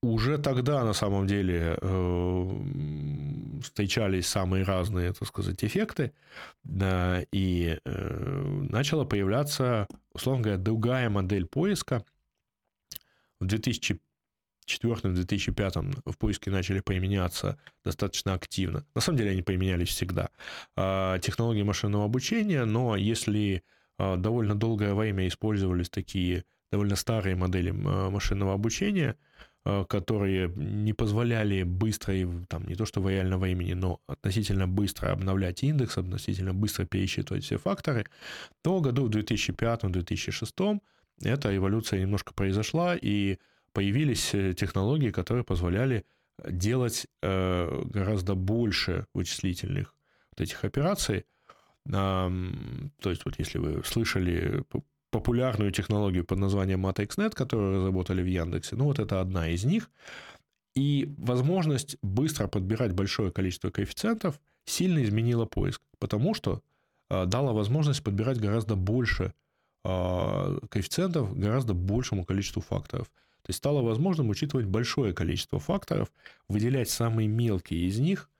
Уже тогда, на самом деле, э, встречались самые разные, так сказать, эффекты, и э, начала появляться, условно говоря, другая модель поиска. В 2004-2005 в поиске начали применяться достаточно активно. На самом деле они применялись всегда. А, технологии машинного обучения, но если а, довольно долгое время использовались такие довольно старые модели машинного обучения, Э, которые не позволяли быстро, там, не то что в реальном времени, но относительно быстро обновлять индекс, относительно быстро пересчитывать все факторы, то году в 2005-2006 эта эволюция немножко произошла, и появились э, технологии, которые позволяли делать э, гораздо больше вычислительных вот этих операций. То есть вот если вы слышали популярную технологию под названием MatXNet, которую разработали в Яндексе. Ну, вот это одна из них. И возможность быстро подбирать большое количество коэффициентов сильно изменила поиск, потому что э, дала возможность подбирать гораздо больше э, коэффициентов гораздо большему количеству факторов. То есть стало возможным учитывать большое количество факторов, выделять самые мелкие из них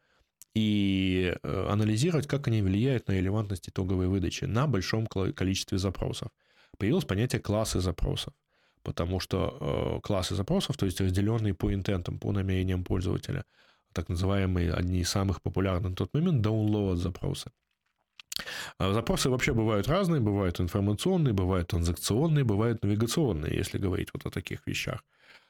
и э, анализировать, как они влияют на релевантность итоговой выдачи на большом количестве запросов появилось понятие классы запросов. Потому что э, классы запросов, то есть разделенные по интентам, по намерениям пользователя, так называемые, одни из самых популярных на тот момент, download запросы. А запросы вообще бывают разные, бывают информационные, бывают транзакционные, бывают навигационные, если говорить вот о таких вещах.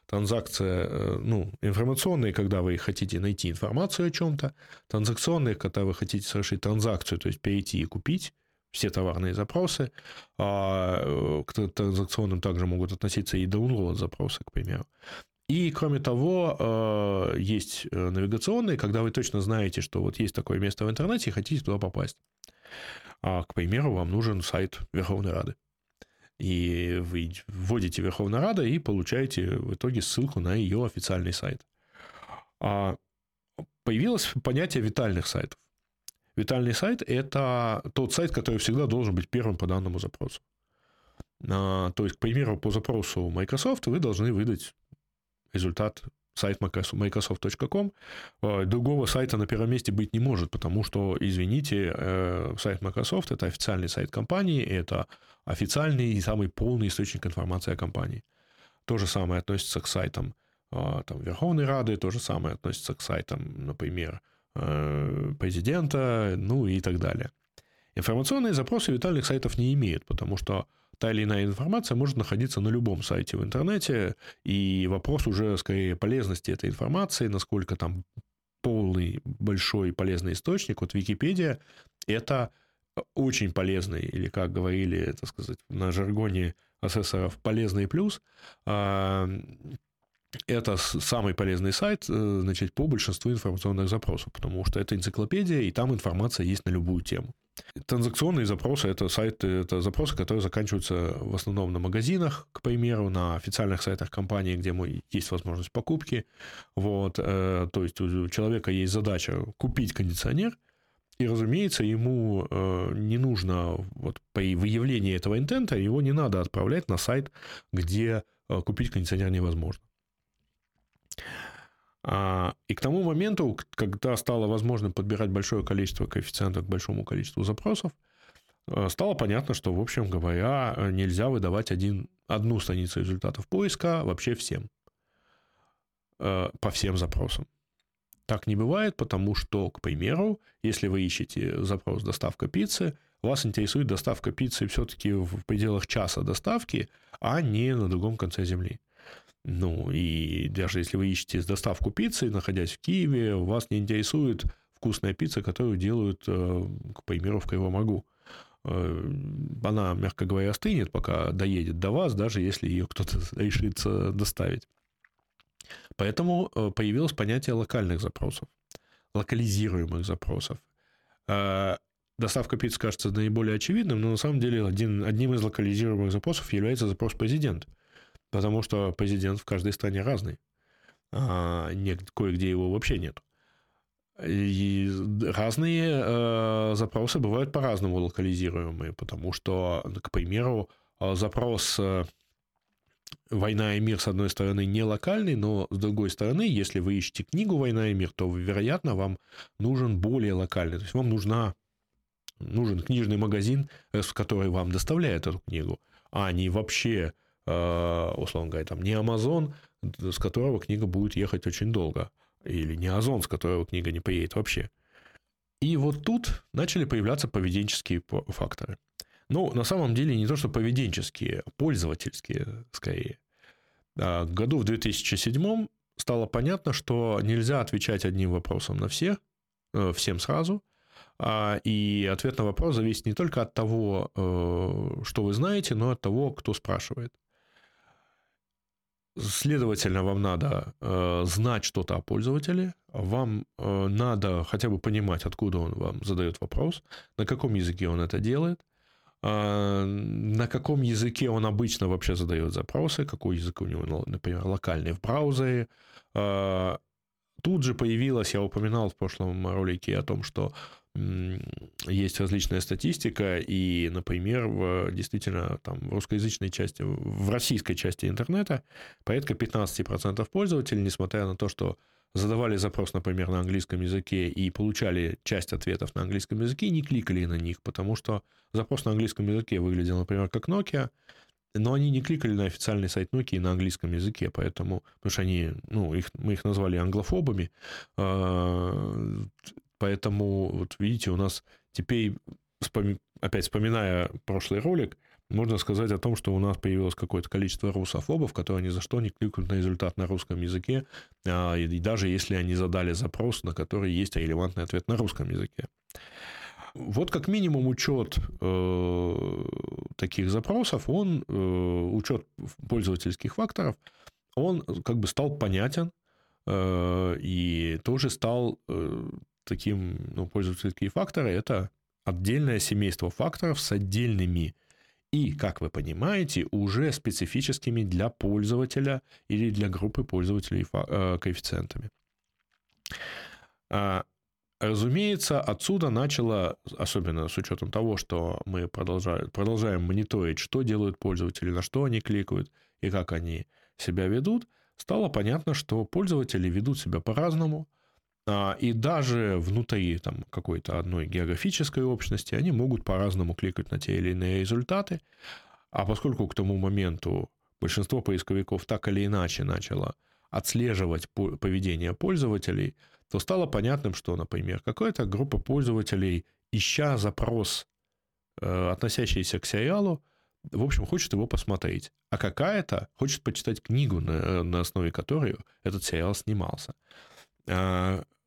Транзакция, э, ну, информационные, когда вы хотите найти информацию о чем-то, транзакционные, когда вы хотите совершить транзакцию, то есть перейти и купить, все товарные запросы. А э, к транзакционным также могут относиться и download запросы, к примеру. И, кроме того, э, есть э, навигационные, когда вы точно знаете, что вот есть такое место в интернете и хотите туда попасть. А, к примеру, вам нужен сайт Верховной Рады. И вы вводите Верховная Рада и получаете в итоге ссылку на ее официальный сайт. А появилось понятие витальных сайтов. Витальный сайт – это тот сайт, который всегда должен быть первым по данному запросу. А, то есть, к примеру, по запросу Microsoft вы должны выдать результат сайт microsoft.com. А, другого сайта на первом месте быть не может, потому что, извините, э, сайт Microsoft – это официальный сайт компании, это официальный и самый полный источник информации о компании. То же самое относится к сайтам а, там, Верховной Рады, то же самое относится к сайтам, например, президента, ну и так далее. Информационные запросы витальных сайтов не имеют, потому что та или иная информация может находиться на любом сайте в интернете, и вопрос уже скорее полезности этой информации, насколько там полный, большой полезный источник. Вот Википедия – это очень полезный, или, как говорили, так сказать, на жаргоне асессоров, полезный плюс, а, это самый полезный сайт э, значит, по большинству информационных запросов, потому что это энциклопедия, и там информация есть на любую тему. Транзакционные запросы – это сайты, это запросы, которые заканчиваются в основном на магазинах, к примеру, на официальных сайтах компании, где есть возможность покупки. Вот, э, то есть у человека есть задача купить кондиционер, и, разумеется, ему э, не нужно, вот при выявлении этого интента, его не надо отправлять на сайт, где купить кондиционер невозможно. А, и к тому моменту, когда стало возможным подбирать большое количество коэффициентов к большому количеству запросов, э, стало понятно, что, в общем говоря, нельзя выдавать один, одну страницу результатов поиска вообще всем, э, по всем запросам. Так не бывает, потому что, к примеру, если вы ищете запрос «доставка пиццы», вас интересует доставка пиццы все-таки в пределах часа доставки, а не на другом конце земли. Ну, и даже если вы ищете доставку пиццы, находясь в Киеве, вас не интересует вкусная пицца, которую делают, э, к примеру, в Кривомогу. Э, она, мягко говоря, остынет, пока доедет до вас, даже если ее кто-то решится доставить. Поэтому э, появилось понятие локальных запросов, локализируемых запросов. Доставка пиццы кажется наиболее очевидным, но на самом деле один, одним из локализируемых запросов является запрос президент – Потому что президент в каждой стране разный. А кое-где его вообще нет. И разные э, запросы бывают по-разному локализируемые, потому что, к примеру, запрос э, «Война и мир» с одной стороны не локальный, но с другой стороны, если вы ищете книгу «Война и мир», то, вероятно, вам нужен более локальный. То есть вам нужна, нужен книжный магазин, э, в который вам доставляет эту книгу, а не вообще Э, условно говоря, там не Amazon, с которого книга будет ехать очень долго, или не Озон, с которого книга не поедет вообще. И вот тут начали появляться поведенческие факторы. Ну, на самом деле, не то, что поведенческие, а пользовательские скорее. А, году в 2007 стало понятно, что нельзя отвечать одним вопросом на всех, э, всем сразу, а, и ответ на вопрос зависит не только от того, э, что вы знаете, но и от того, кто спрашивает. Следовательно, вам надо э, знать что-то о пользователе, вам э, надо хотя бы понимать, откуда он вам задает вопрос, на каком языке он это делает, э, на каком языке он обычно вообще задает запросы, какой язык у него, например, локальный в браузере. Э, тут же появилась, я упоминал в прошлом ролике о том, что есть различная статистика, и, например, в, действительно там, в русскоязычной части, в российской части интернета порядка 15% пользователей, несмотря на то, что задавали запрос, например, на английском языке и получали часть ответов на английском языке, не кликали на них, потому что запрос на английском языке выглядел, например, как Nokia, но они не кликали на официальный сайт Nokia на английском языке, поэтому, потому что они, ну, их, мы их назвали англофобами, а, Поэтому, вот видите, у нас теперь, опять вспоминая прошлый ролик, можно сказать о том, что у нас появилось какое-то количество русофобов, которые ни за что не кликают на результат на русском языке, а, и даже если они задали запрос, на который есть релевантный ответ на русском языке. Вот как минимум учет э, таких запросов, он, э, учет пользовательских факторов, он как бы стал понятен э, и тоже стал э, таким, ну, пользовательские факторы, это отдельное семейство факторов с отдельными и, как вы понимаете, уже специфическими для пользователя или для группы пользователей э, коэффициентами. А, разумеется, отсюда начало, особенно с учетом того, что мы продолжаем, продолжаем мониторить, что делают пользователи, на что они кликают и как они себя ведут, стало понятно, что пользователи ведут себя по-разному, и даже внутри там, какой-то одной географической общности они могут по-разному кликать на те или иные результаты. А поскольку к тому моменту большинство поисковиков так или иначе начало отслеживать поведение пользователей, то стало понятным, что, например, какая-то группа пользователей, ища запрос, э, относящийся к сериалу, в общем, хочет его посмотреть. А какая-то хочет почитать книгу, на, на основе которой этот сериал снимался.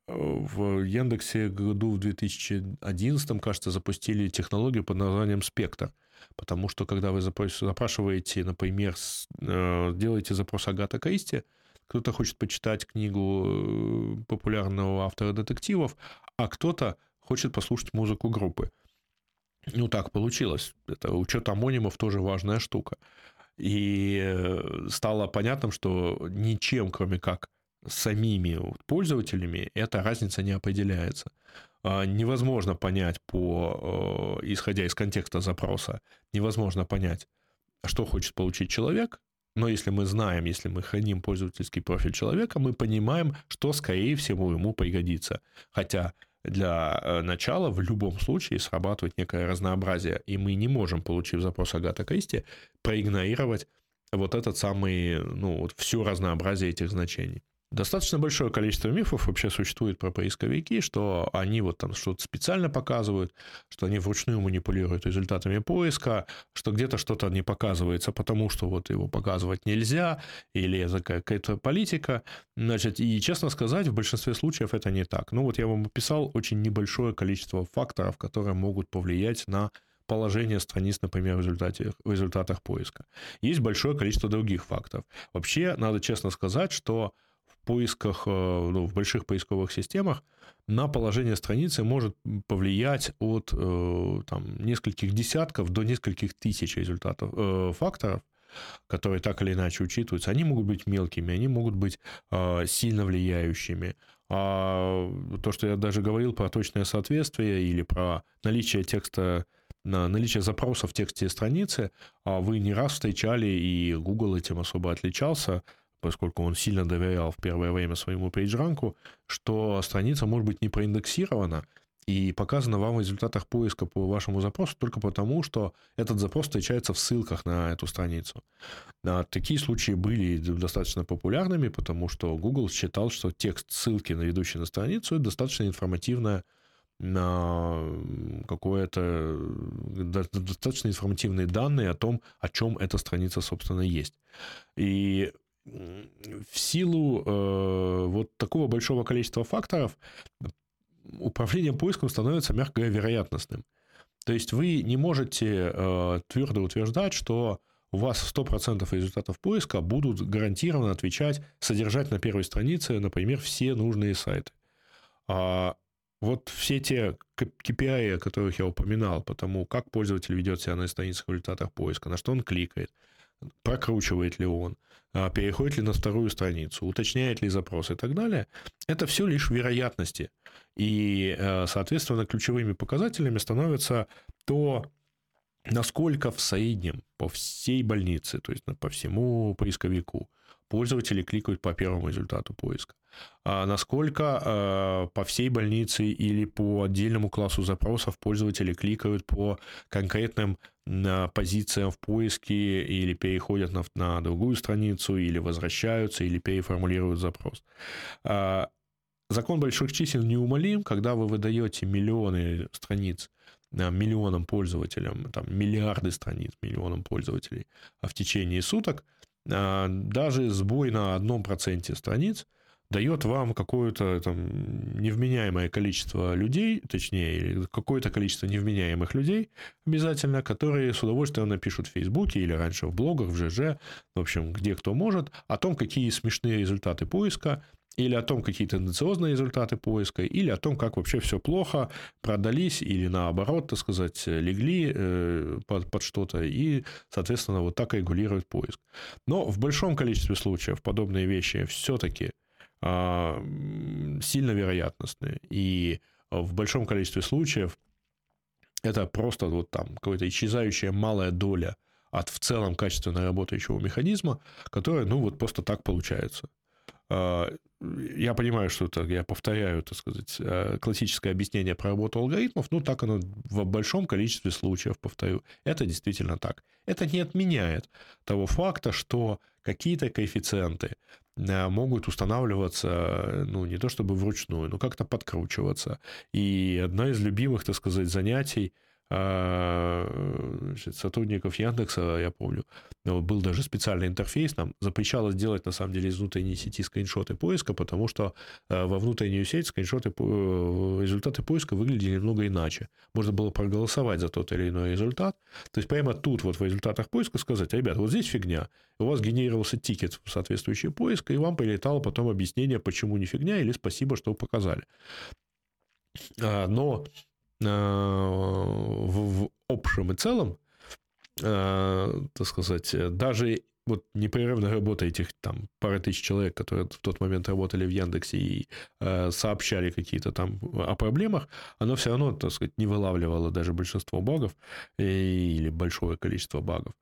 В Яндексе году в 2011, кажется, запустили технологию под названием «Спектр». Потому что, когда вы запрашиваете, например, э, делаете запрос Агата Кристи, кто-то хочет почитать книгу э, популярного автора детективов, а кто-то хочет послушать музыку группы. Ну, так получилось. Это учет амонимов тоже важная штука. И э, стало понятно, что ничем, кроме как самими пользователями, эта разница не определяется. А, невозможно понять по, э, исходя из контекста запроса, невозможно понять, что хочет получить человек, но если мы знаем, если мы храним пользовательский профиль человека, мы понимаем, что, скорее всего, ему пригодится. Хотя для э, начала в любом случае срабатывает некое разнообразие, и мы не можем, получив запрос Агата Кристи, проигнорировать вот этот самый, ну, вот все разнообразие этих значений. Достаточно большое количество мифов вообще существует про поисковики, что они вот там что-то специально показывают, что они вручную манипулируют результатами поиска, что где-то что-то не показывается, потому что вот его показывать нельзя, или это какая-то политика. Значит, и честно сказать, в большинстве случаев это не так. Ну вот я вам описал очень небольшое количество факторов, которые могут повлиять на положение страниц, например, в, результате, в результатах поиска. Есть большое количество других факторов. Вообще, надо честно сказать, что поисках, э, ну, в больших поисковых системах на положение страницы может повлиять от э, там, нескольких десятков до нескольких тысяч результатов, э, факторов, которые так или иначе учитываются. Они могут быть мелкими, они могут быть сильно влияющими. А то, что я даже говорил про точное соответствие или про наличие текста наличие запроса в тексте страницы, а вы не раз встречали, и Google этим особо отличался, поскольку он сильно доверял в первое время своему пейджранку, что страница может быть не проиндексирована и показана вам в результатах поиска по вашему запросу только потому, что этот запрос встречается в ссылках на эту страницу. А такие случаи были достаточно популярными, потому что Google считал, что текст ссылки, ведущий на страницу, это достаточно информативная на какое-то достаточно информативные данные о том, о чем эта страница, собственно, есть. И в силу э, вот такого большого количества факторов управление поиском становится, мягко вероятностным. То есть вы не можете э, твердо утверждать, что у вас 100% результатов поиска будут гарантированно отвечать, содержать на первой странице, например, все нужные сайты. А вот все те KPI, о которых я упоминал, потому как пользователь ведет себя на страницах в результатах поиска, на что он кликает, прокручивает ли он, а, переходит ли на вторую страницу, уточняет ли запрос и так далее, это все лишь вероятности. И, э, соответственно, ключевыми показателями становится то, насколько в среднем по всей больнице, то есть по всему поисковику, пользователи кликают по первому результату поиска. А насколько э, по всей больнице или по отдельному классу запросов пользователи кликают по конкретным э, позициям в поиске или переходят на, на другую страницу, или возвращаются, или переформулируют запрос. Э, закон больших чисел неумолим, когда вы выдаете миллионы страниц э, миллионам пользователям, там, миллиарды страниц миллионам пользователей а в течение суток, даже сбой на одном проценте страниц – дает вам какое-то там невменяемое количество людей, точнее, какое-то количество невменяемых людей обязательно, которые с удовольствием напишут в Фейсбуке или раньше в блогах, в ЖЖ, в общем, где кто может, о том, какие смешные результаты поиска, или о том, какие тенденциозные результаты поиска, или о том, как вообще все плохо, продались или наоборот, так сказать, легли э, под, под что-то, и, соответственно, вот так регулирует поиск. Но в большом количестве случаев подобные вещи все-таки а, сильно вероятностные. И в большом количестве случаев это просто вот там какая-то исчезающая малая доля от в целом качественно работающего механизма, которая, ну, вот просто так получается. Я понимаю, что это, я повторяю, так сказать, э, классическое объяснение про работу алгоритмов, ну, так оно в большом количестве случаев, повторю. Это действительно так. Это не отменяет того факта, что какие-то коэффициенты Э, могут устанавливаться, ну, не то чтобы вручную, но как-то подкручиваться. И одно из любимых, так сказать, занятий сотрудников Яндекса, я помню, был даже специальный интерфейс, нам запрещалось делать, на самом деле, из внутренней сети скриншоты поиска, потому что а, во внутреннюю сеть скриншоты, результаты поиска выглядели немного иначе. Можно было проголосовать за тот или иной результат. То есть прямо тут вот в результатах поиска сказать, ребят, вот здесь фигня, у вас генерировался тикет в соответствующий поиск, и вам прилетало потом объяснение, почему не фигня, или спасибо, что показали. А, но в, в общем и целом, так сказать, даже вот непрерывная работа этих там пары тысяч человек, которые в тот момент работали в Яндексе и э, сообщали какие-то там о проблемах, оно все равно, так сказать, не вылавливало даже большинство багов или большое количество багов.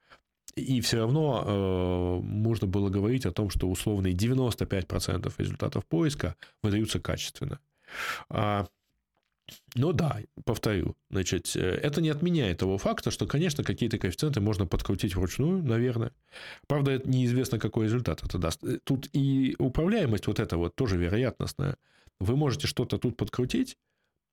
И все равно э, можно было говорить о том, что условные 95% результатов поиска выдаются качественно. А ну да, повторю, значит, э, это не отменяет того факта, что, конечно, какие-то коэффициенты можно подкрутить вручную, наверное. Правда, это неизвестно, какой результат это даст. Э, тут и управляемость вот эта вот тоже вероятностная. Вы можете что-то тут подкрутить,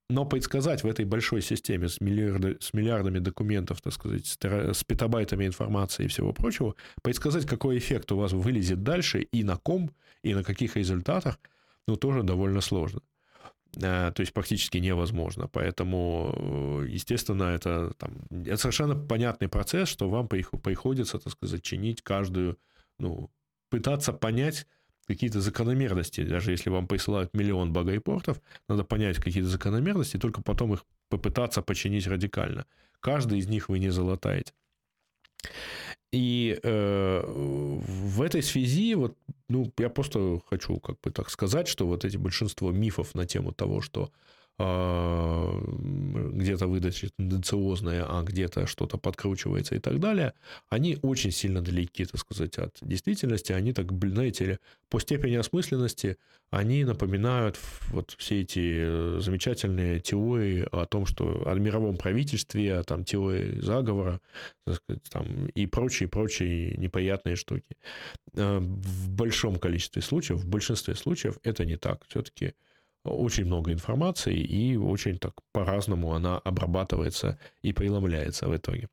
но предсказать в этой большой системе с, миллиарды, с миллиардами документов, так сказать, с петабайтами информации и всего прочего, предсказать, какой эффект у вас вылезет дальше и на ком, и на каких результатах, ну, тоже довольно сложно. Э, то есть практически невозможно. Поэтому, э, естественно, это, там, это совершенно понятный процесс, что вам приходится, так сказать, чинить каждую, ну, пытаться понять какие-то закономерности. Даже если вам присылают миллион багайпортов, надо понять какие-то закономерности, только потом их попытаться починить радикально. Каждый из них вы не золотаете. И э, в этой связи вот, ну, я просто хочу как бы так сказать, что вот эти большинство мифов на тему того, что где-то выдача тенденциозная, а где-то что-то подкручивается и так далее, они очень сильно далеки, так сказать, от действительности. Они так, знаете по степени осмысленности они напоминают вот все эти э, замечательные теории о том, что о мировом правительстве, о там теории заговора, сказать, там, и прочие, прочие неприятные штуки. Э, в большом количестве случаев, в большинстве случаев это не так. Все-таки очень много информации, и очень так по-разному она обрабатывается и преломляется в итоге.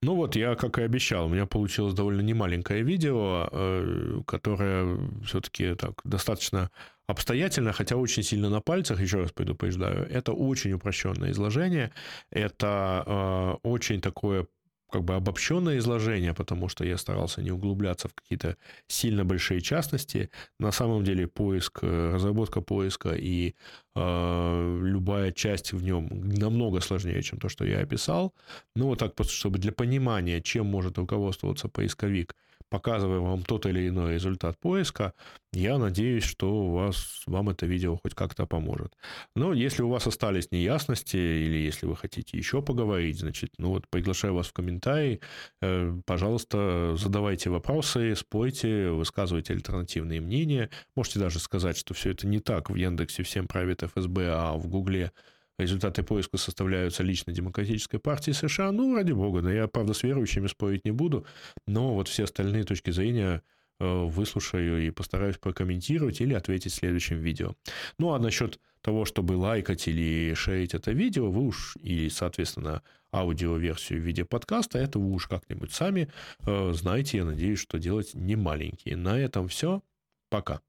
Ну вот, я, как и обещал, у меня получилось довольно немаленькое видео, э, которое все-таки так достаточно обстоятельно, хотя очень сильно на пальцах, еще раз предупреждаю, это очень упрощенное изложение, это э, очень такое как бы обобщенное изложение, потому что я старался не углубляться в какие-то сильно большие частности. На самом деле поиск, э, разработка поиска и э, любая часть в нем намного сложнее, чем то, что я описал. Ну вот так чтобы для понимания, чем может руководствоваться поисковик – показывая вам тот или иной результат поиска, я надеюсь, что у вас, вам это видео хоть как-то поможет. Но если у вас остались неясности или если вы хотите еще поговорить, значит, ну вот приглашаю вас в комментарии. Э, пожалуйста, задавайте вопросы, спойте, высказывайте альтернативные мнения. Можете даже сказать, что все это не так. В Яндексе всем правит ФСБ, а в Гугле результаты поиска составляются лично Демократической партии США, ну, ради бога, да, я, правда, с верующими спорить не буду, но вот все остальные точки зрения э, выслушаю и постараюсь прокомментировать или ответить в следующем видео. Ну, а насчет того, чтобы лайкать или шерить это видео, вы уж, и, соответственно, аудиоверсию в виде подкаста, это вы уж как-нибудь сами э, знаете, я надеюсь, что делать не маленькие. На этом все. Пока.